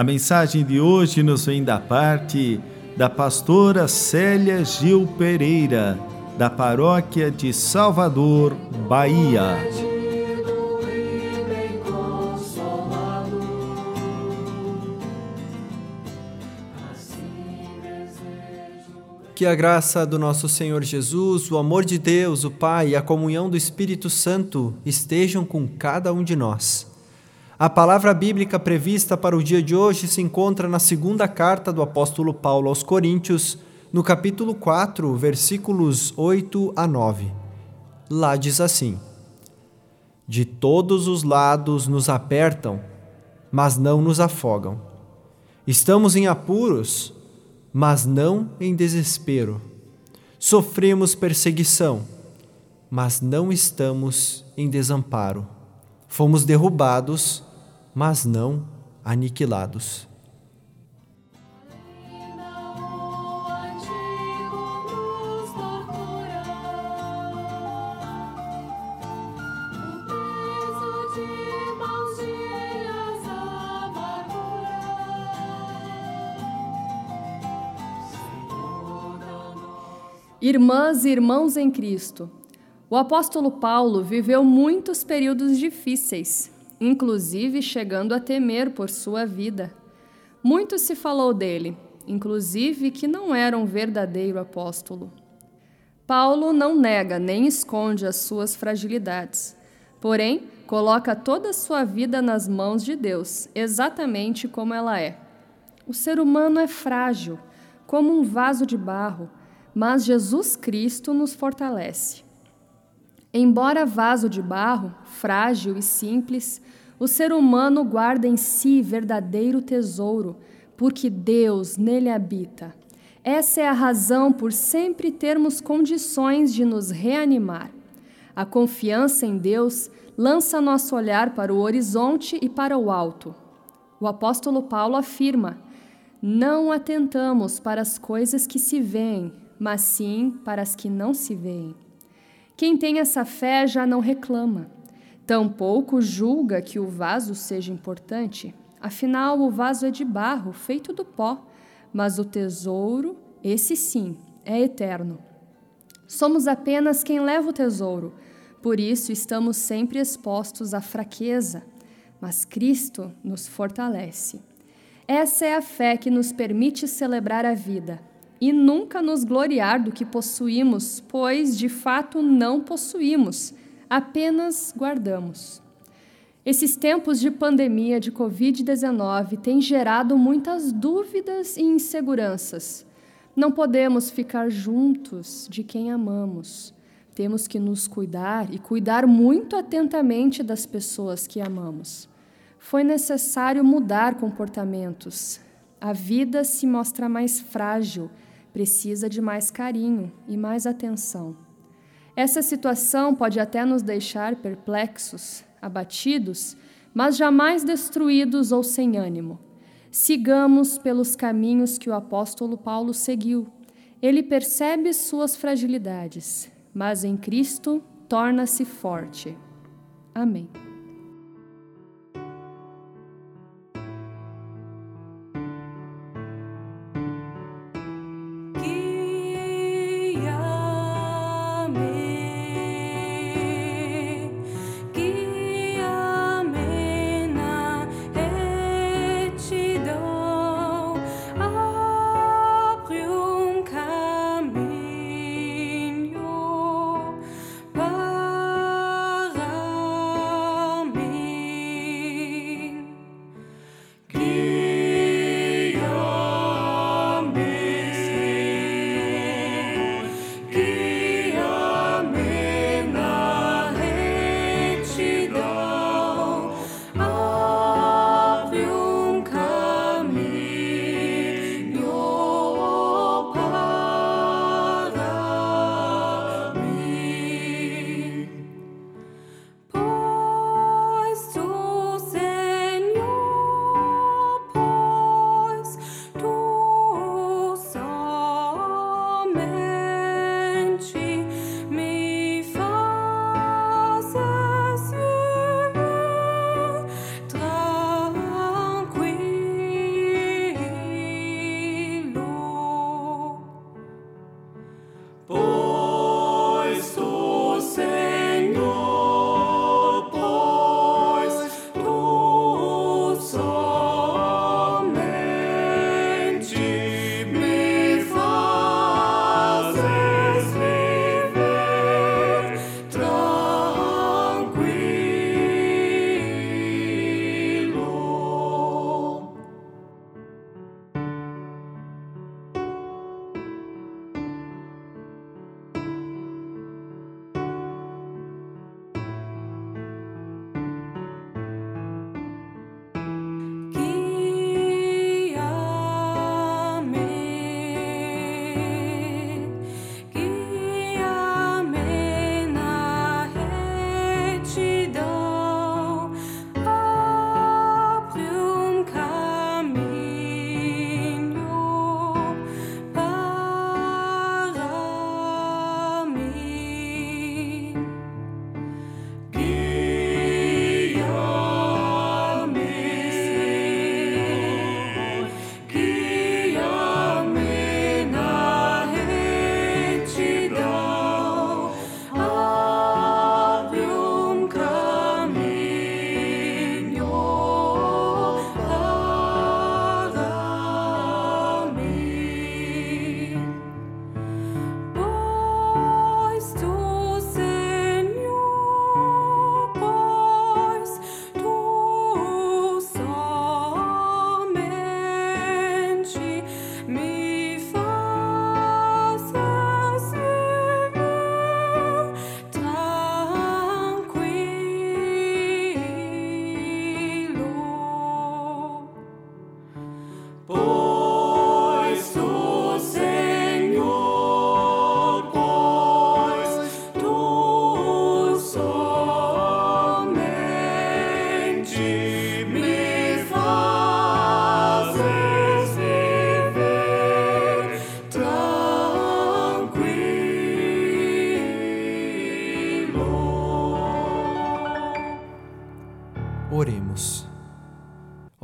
a mensagem de hoje nos vem da parte da pastora Célia Gil Pereira, da paróquia de Salvador, Bahia. Que a graça do nosso Senhor Jesus, o amor de Deus, o Pai e a comunhão do Espírito Santo estejam com cada um de nós. A palavra bíblica prevista para o dia de hoje se encontra na segunda carta do apóstolo Paulo aos Coríntios, no capítulo 4, versículos 8 a 9. Lá diz assim: De todos os lados nos apertam, mas não nos afogam. Estamos em apuros, mas não em desespero. Sofremos perseguição, mas não estamos em desamparo. Fomos derrubados, mas não aniquilados. Irmãs e irmãos em Cristo, o apóstolo Paulo viveu muitos períodos difíceis inclusive chegando a temer por sua vida. Muito se falou dele, inclusive que não era um verdadeiro apóstolo. Paulo não nega nem esconde as suas fragilidades, porém, coloca toda a sua vida nas mãos de Deus, exatamente como ela é. O ser humano é frágil, como um vaso de barro, mas Jesus Cristo nos fortalece. Embora vaso de barro, frágil e simples, o ser humano guarda em si verdadeiro tesouro, porque Deus nele habita. Essa é a razão por sempre termos condições de nos reanimar. A confiança em Deus lança nosso olhar para o horizonte e para o alto. O apóstolo Paulo afirma: Não atentamos para as coisas que se veem, mas sim para as que não se veem. Quem tem essa fé já não reclama. Tampouco julga que o vaso seja importante, afinal, o vaso é de barro, feito do pó, mas o tesouro, esse sim, é eterno. Somos apenas quem leva o tesouro, por isso estamos sempre expostos à fraqueza, mas Cristo nos fortalece. Essa é a fé que nos permite celebrar a vida e nunca nos gloriar do que possuímos, pois de fato não possuímos, apenas guardamos. Esses tempos de pandemia de Covid-19 têm gerado muitas dúvidas e inseguranças. Não podemos ficar juntos de quem amamos. Temos que nos cuidar e cuidar muito atentamente das pessoas que amamos. Foi necessário mudar comportamentos. A vida se mostra mais frágil precisa de mais carinho e mais atenção. Essa situação pode até nos deixar perplexos, abatidos, mas jamais destruídos ou sem ânimo. Sigamos pelos caminhos que o apóstolo Paulo seguiu. Ele percebe suas fragilidades, mas em Cristo torna-se forte. Amém.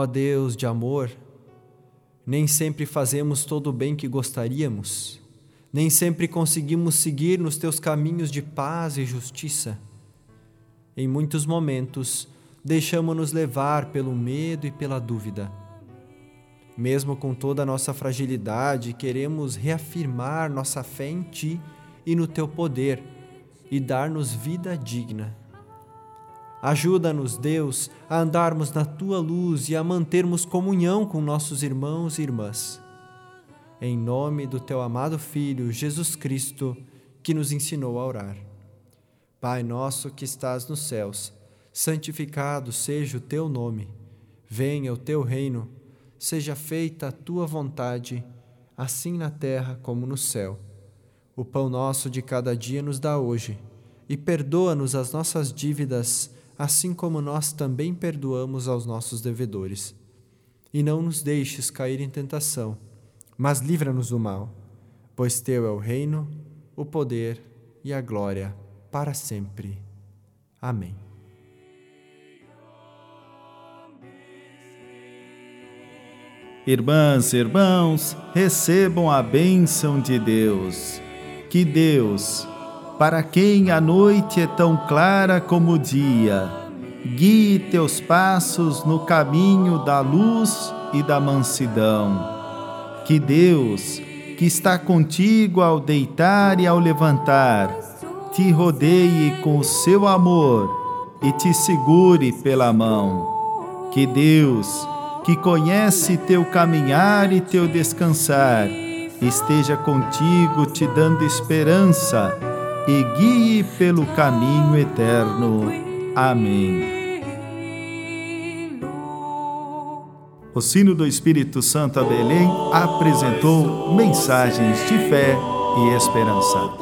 Ó Deus de amor, nem sempre fazemos todo o bem que gostaríamos, nem sempre conseguimos seguir nos teus caminhos de paz e justiça. Em muitos momentos, deixamos-nos levar pelo medo e pela dúvida. Mesmo com toda a nossa fragilidade, queremos reafirmar nossa fé em Ti e no Teu poder e dar-nos vida digna. Ajuda-nos, Deus, a andarmos na tua luz e a mantermos comunhão com nossos irmãos e irmãs. Em nome do teu amado Filho, Jesus Cristo, que nos ensinou a orar. Pai nosso que estás nos céus, santificado seja o teu nome. Venha o teu reino, seja feita a tua vontade, assim na terra como no céu. O pão nosso de cada dia nos dá hoje, e perdoa-nos as nossas dívidas assim como nós também perdoamos aos nossos devedores. E não nos deixes cair em tentação, mas livra-nos do mal, pois teu é o reino, o poder e a glória para sempre. Amém. Irmãs e irmãos, recebam a bênção de Deus. Que Deus, para quem a noite é tão clara como o dia. Guie teus passos no caminho da luz e da mansidão. Que Deus, que está contigo ao deitar e ao levantar, te rodeie com o seu amor e te segure pela mão. Que Deus, que conhece teu caminhar e teu descansar, esteja contigo te dando esperança e guie pelo caminho eterno. Amém. O sino do Espírito Santo a Belém apresentou mensagens de fé e esperança.